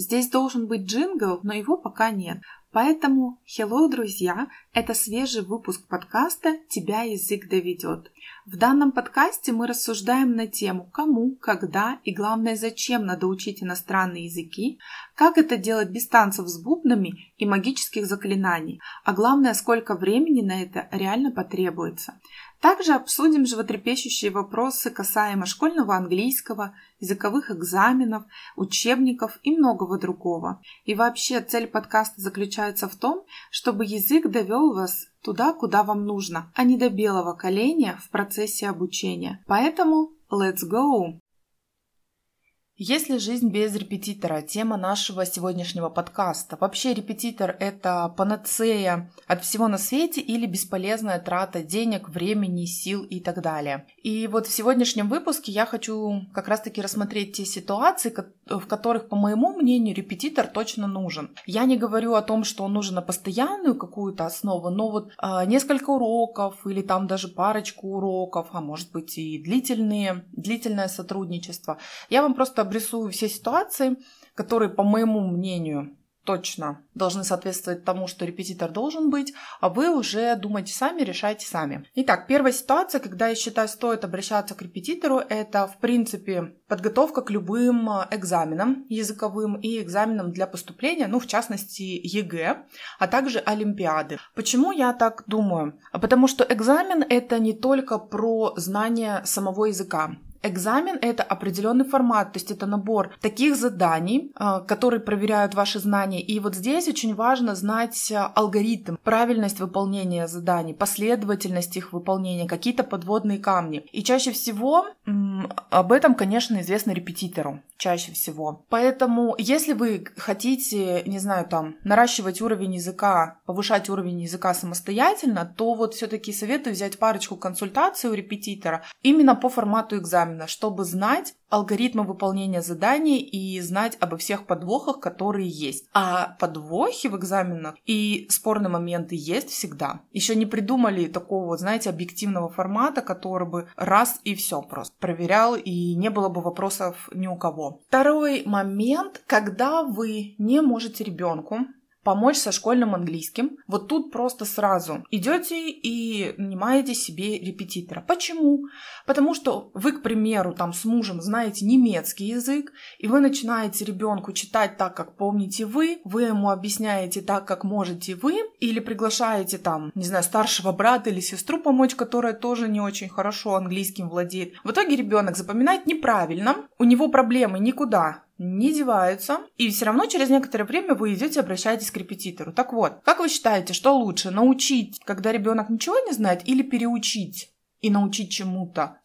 Здесь должен быть джингл, но его пока нет. Поэтому, hello, друзья, это свежий выпуск подкаста «Тебя язык доведет». В данном подкасте мы рассуждаем на тему, кому, когда и главное, зачем надо учить иностранные языки, как это делать без танцев с бубнами и магических заклинаний, а главное, сколько времени на это реально потребуется. Также обсудим животрепещущие вопросы касаемо школьного английского, языковых экзаменов, учебников и многого другого. И вообще цель подкаста заключается в том, чтобы язык довел вас туда, куда вам нужно, а не до белого коленя в процессе обучения. Поэтому let's go! Есть ли жизнь без репетитора? Тема нашего сегодняшнего подкаста. Вообще репетитор – это панацея от всего на свете или бесполезная трата денег, времени, сил и так далее. И вот в сегодняшнем выпуске я хочу как раз-таки рассмотреть те ситуации, в которых, по моему мнению, репетитор точно нужен. Я не говорю о том, что он нужен на постоянную какую-то основу, но вот э, несколько уроков или там даже парочку уроков, а может быть и длительные, длительное сотрудничество. Я вам просто обрисую все ситуации, которые, по моему мнению, точно должны соответствовать тому, что репетитор должен быть, а вы уже думайте сами, решайте сами. Итак, первая ситуация, когда я считаю, стоит обращаться к репетитору, это, в принципе, подготовка к любым экзаменам языковым и экзаменам для поступления, ну, в частности, ЕГЭ, а также Олимпиады. Почему я так думаю? Потому что экзамен — это не только про знание самого языка. Экзамен — это определенный формат, то есть это набор таких заданий, а, которые проверяют ваши знания. И вот здесь очень важно знать а, алгоритм, правильность выполнения заданий, последовательность их выполнения, какие-то подводные камни. И чаще всего об этом, конечно, известно репетитору. Чаще всего. Поэтому, если вы хотите, не знаю, там, наращивать уровень языка, повышать уровень языка самостоятельно, то вот все-таки советую взять парочку консультаций у репетитора именно по формату экзамена экзамена, чтобы знать алгоритмы выполнения заданий и знать обо всех подвохах, которые есть. А подвохи в экзаменах и спорные моменты есть всегда. Еще не придумали такого, знаете, объективного формата, который бы раз и все просто проверял, и не было бы вопросов ни у кого. Второй момент, когда вы не можете ребенку помочь со школьным английским. Вот тут просто сразу идете и нанимаете себе репетитора. Почему? Потому что вы, к примеру, там с мужем знаете немецкий язык, и вы начинаете ребенку читать так, как помните вы, вы ему объясняете так, как можете вы, или приглашаете там, не знаю, старшего брата или сестру помочь, которая тоже не очень хорошо английским владеет. В итоге ребенок запоминает неправильно, у него проблемы никуда не деваются, и все равно через некоторое время вы идете обращаетесь к репетитору. Так вот, как вы считаете, что лучше, научить, когда ребенок ничего не знает, или переучить? И научить чему-то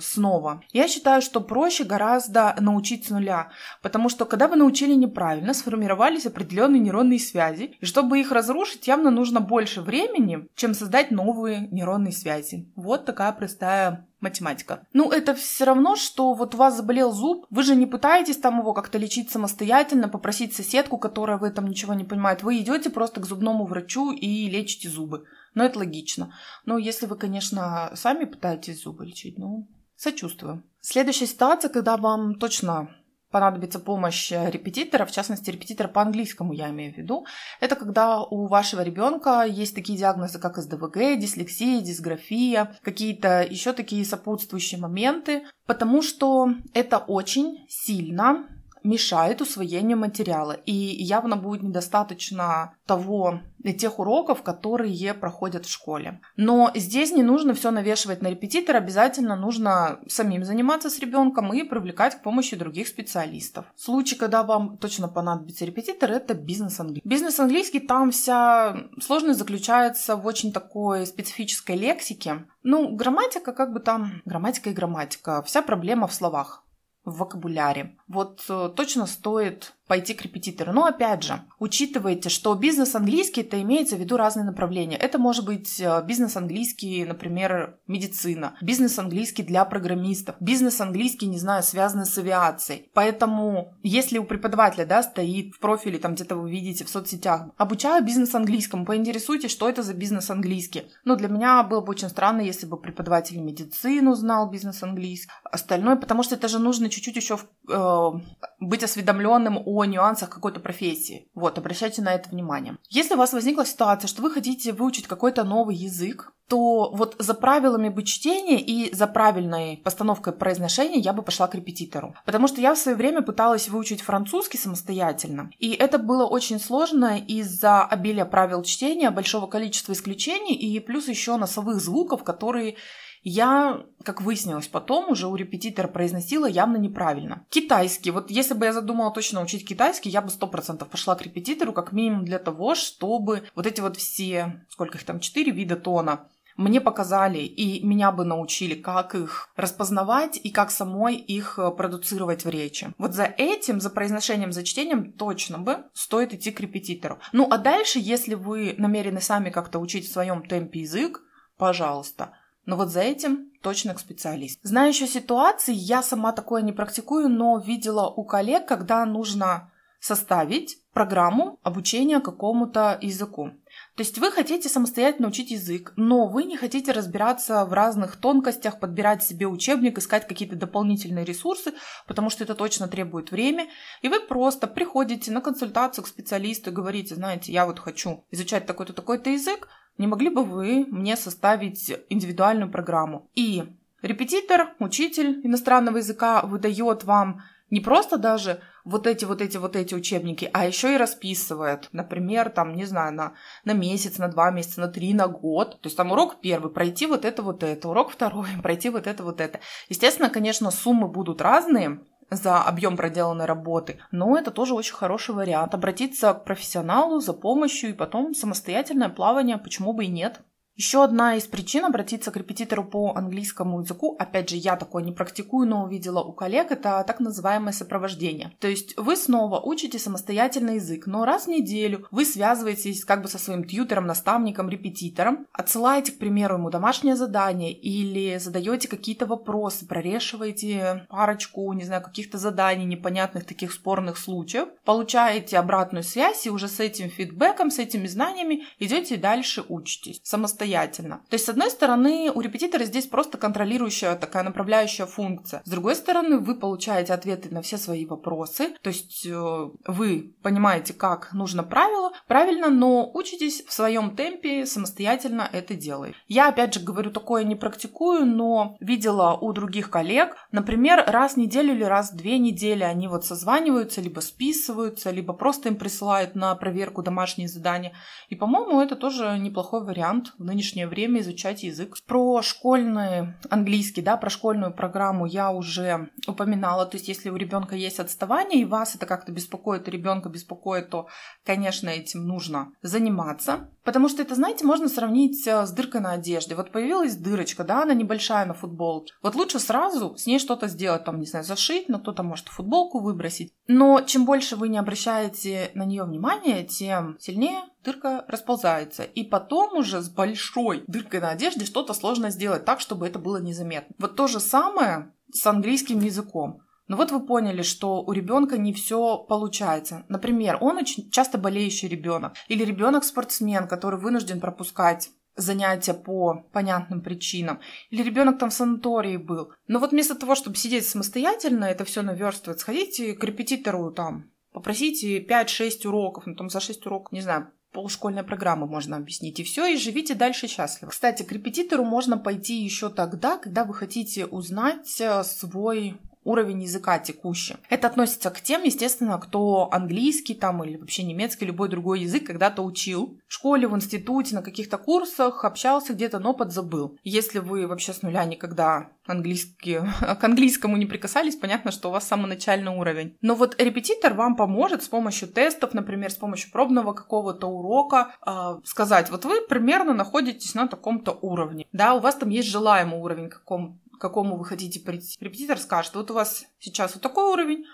снова. Я считаю, что проще гораздо научить с нуля, потому что когда вы научили неправильно, сформировались определенные нейронные связи, и чтобы их разрушить, явно нужно больше времени, чем создать новые нейронные связи. Вот такая простая математика. Ну, это все равно, что вот у вас заболел зуб, вы же не пытаетесь там его как-то лечить самостоятельно, попросить соседку, которая в этом ничего не понимает. Вы идете просто к зубному врачу и лечите зубы. Но это логично. Но если вы, конечно, сами пытаетесь зубы лечить, ну, сочувствую. Следующая ситуация, когда вам точно понадобится помощь репетитора, в частности, репетитора по английскому я имею в виду, это когда у вашего ребенка есть такие диагнозы, как СДВГ, дислексия, дисграфия, какие-то еще такие сопутствующие моменты, потому что это очень сильно мешает усвоению материала. И явно будет недостаточно того, тех уроков, которые проходят в школе. Но здесь не нужно все навешивать на репетитора, обязательно нужно самим заниматься с ребенком и привлекать к помощи других специалистов. Случай, когда вам точно понадобится репетитор, это бизнес-английский. Бизнес-английский, там вся сложность заключается в очень такой специфической лексике. Ну, грамматика, как бы там, грамматика и грамматика. Вся проблема в словах в вокабуляре. Вот э, точно стоит пойти к репетитору. Но опять же, учитывайте, что бизнес-английский это имеется в виду разные направления. Это может быть э, бизнес-английский, например, медицина, бизнес-английский для программистов, бизнес-английский, не знаю, связанный с авиацией. Поэтому, если у преподавателя, да, стоит в профиле, там где-то вы видите в соцсетях, обучаю бизнес-английскому, поинтересуйтесь, что это за бизнес-английский. Ну, для меня было бы очень странно, если бы преподаватель медицину знал бизнес-английский, остальное, потому что это же нужно чуть-чуть еще э, быть осведомленным о о нюансах какой-то профессии. Вот, обращайте на это внимание. Если у вас возникла ситуация, что вы хотите выучить какой-то новый язык, то вот за правилами бы чтения и за правильной постановкой произношения я бы пошла к репетитору. Потому что я в свое время пыталась выучить французский самостоятельно, и это было очень сложно из-за обилия правил чтения, большого количества исключений и плюс еще носовых звуков, которые я, как выяснилось потом, уже у репетитора произносила явно неправильно. Китайский. Вот если бы я задумала точно учить китайский, я бы сто процентов пошла к репетитору, как минимум для того, чтобы вот эти вот все, сколько их там, четыре вида тона, мне показали и меня бы научили, как их распознавать и как самой их э, продуцировать в речи. Вот за этим, за произношением, за чтением точно бы стоит идти к репетитору. Ну а дальше, если вы намерены сами как-то учить в своем темпе язык, пожалуйста. Но вот за этим точно к специалисту. Знаю еще ситуации, я сама такое не практикую, но видела у коллег, когда нужно составить программу обучения какому-то языку. То есть вы хотите самостоятельно учить язык, но вы не хотите разбираться в разных тонкостях, подбирать себе учебник, искать какие-то дополнительные ресурсы, потому что это точно требует время. И вы просто приходите на консультацию к специалисту и говорите, знаете, я вот хочу изучать такой-то такой-то язык, не могли бы вы мне составить индивидуальную программу? И репетитор, учитель иностранного языка выдает вам не просто даже вот эти, вот эти, вот эти учебники, а еще и расписывает, например, там, не знаю, на, на месяц, на два месяца, на три, на год. То есть там урок первый, пройти вот это, вот это, урок второй, пройти вот это, вот это. Естественно, конечно, суммы будут разные, за объем проделанной работы, но это тоже очень хороший вариант. Обратиться к профессионалу за помощью и потом самостоятельное плавание, почему бы и нет. Еще одна из причин обратиться к репетитору по английскому языку, опять же, я такое не практикую, но увидела у коллег, это так называемое сопровождение. То есть вы снова учите самостоятельный язык, но раз в неделю вы связываетесь как бы со своим тьютером, наставником, репетитором, отсылаете, к примеру, ему домашнее задание или задаете какие-то вопросы, прорешиваете парочку, не знаю, каких-то заданий, непонятных таких спорных случаев, получаете обратную связь и уже с этим фидбэком, с этими знаниями идете дальше учитесь. Самостоятельно самостоятельно. То есть, с одной стороны, у репетитора здесь просто контролирующая такая направляющая функция. С другой стороны, вы получаете ответы на все свои вопросы. То есть, э, вы понимаете, как нужно правило, правильно, но учитесь в своем темпе самостоятельно это делать. Я, опять же, говорю, такое не практикую, но видела у других коллег, например, раз в неделю или раз в две недели они вот созваниваются, либо списываются, либо просто им присылают на проверку домашние задания. И, по-моему, это тоже неплохой вариант в нынешнее время изучать язык. Про школьный английский, да, про школьную программу я уже упоминала. То есть, если у ребенка есть отставание, и вас это как-то беспокоит, и ребенка беспокоит, то, конечно, этим нужно заниматься. Потому что это, знаете, можно сравнить э, с дыркой на одежде. Вот появилась дырочка, да, она небольшая на футболке. Вот лучше сразу с ней что-то сделать, там, не знаю, зашить, но кто-то может футболку выбросить. Но чем больше вы не обращаете на нее внимания, тем сильнее дырка расползается. И потом уже с большой дыркой на одежде что-то сложно сделать так, чтобы это было незаметно. Вот то же самое с английским языком. Но вот вы поняли, что у ребенка не все получается. Например, он очень часто болеющий ребенок или ребенок-спортсмен, который вынужден пропускать занятия по понятным причинам. Или ребенок там в санатории был. Но вот вместо того, чтобы сидеть самостоятельно, это все наверстывать, сходите к репетитору там, попросите 5-6 уроков, ну там за 6 уроков, не знаю, полушкольной программы можно объяснить. И все, и живите дальше счастливо. Кстати, к репетитору можно пойти еще тогда, когда вы хотите узнать э, свой уровень языка текущий. Это относится к тем, естественно, кто английский там или вообще немецкий, любой другой язык когда-то учил. В школе, в институте, на каких-то курсах общался где-то, но подзабыл. Если вы вообще с нуля никогда английский, к английскому не прикасались, понятно, что у вас самый начальный уровень. Но вот репетитор вам поможет с помощью тестов, например, с помощью пробного какого-то урока э, сказать, вот вы примерно находитесь на таком-то уровне. Да, у вас там есть желаемый уровень каком какому вы хотите прийти. Репетитор скажет, вот у вас сейчас вот такой уровень,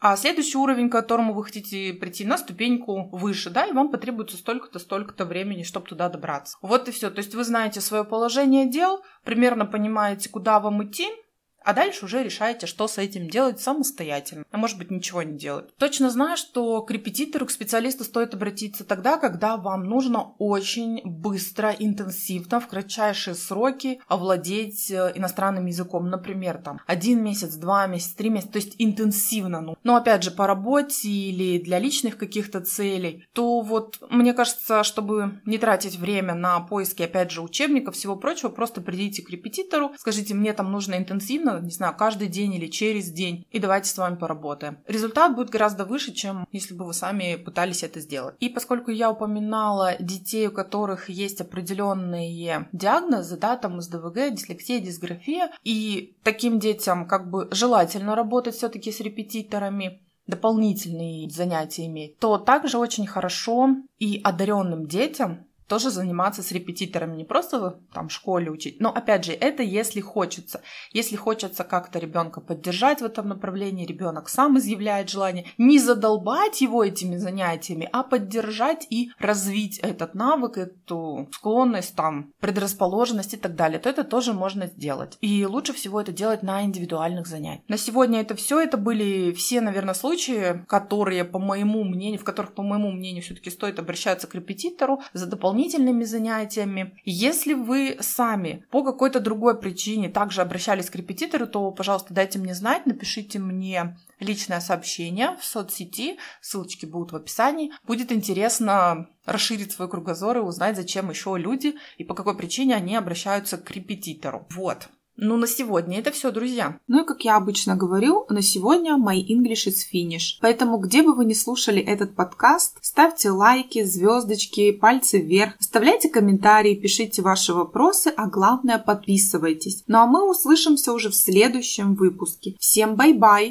а следующий уровень, к которому вы хотите прийти, на ступеньку выше, да, и вам потребуется столько-то, столько-то времени, чтобы туда добраться. Вот и все. То есть вы знаете свое положение дел, примерно понимаете, куда вам идти, а дальше уже решаете, что с этим делать самостоятельно. А может быть, ничего не делать. Точно знаю, что к репетитору, к специалисту стоит обратиться тогда, когда вам нужно очень быстро, интенсивно, в кратчайшие сроки овладеть э, иностранным языком. Например, там, один месяц, два месяца, три месяца, то есть интенсивно. Ну, но опять же, по работе или для личных каких-то целей, то вот мне кажется, чтобы не тратить время на поиски, опять же, учебников, всего прочего, просто придите к репетитору, скажите, мне там нужно интенсивно, не знаю, каждый день или через день, и давайте с вами поработаем. Результат будет гораздо выше, чем если бы вы сами пытались это сделать. И поскольку я упоминала детей, у которых есть определенные диагнозы, да, там СДВГ, дислексия, дисграфия, и таким детям как бы желательно работать все-таки с репетиторами, дополнительные занятия иметь, то также очень хорошо и одаренным детям тоже заниматься с репетиторами, не просто там в школе учить, но опять же, это если хочется. Если хочется как-то ребенка поддержать в этом направлении, ребенок сам изъявляет желание, не задолбать его этими занятиями, а поддержать и развить этот навык, эту склонность, там, предрасположенность и так далее, то это тоже можно сделать. И лучше всего это делать на индивидуальных занятиях. На сегодня это все, это были все, наверное, случаи, которые, по моему мнению, в которых, по моему мнению, все-таки стоит обращаться к репетитору за дополнительным дополнительными занятиями. Если вы сами по какой-то другой причине также обращались к репетитору, то, пожалуйста, дайте мне знать, напишите мне личное сообщение в соцсети, ссылочки будут в описании. Будет интересно расширить свой кругозор и узнать, зачем еще люди и по какой причине они обращаются к репетитору. Вот. Ну, на сегодня это все, друзья. Ну и как я обычно говорю, на сегодня my English is finish. Поэтому, где бы вы ни слушали этот подкаст, ставьте лайки, звездочки, пальцы вверх, оставляйте комментарии, пишите ваши вопросы, а главное подписывайтесь. Ну а мы услышимся уже в следующем выпуске. Всем bye-bye!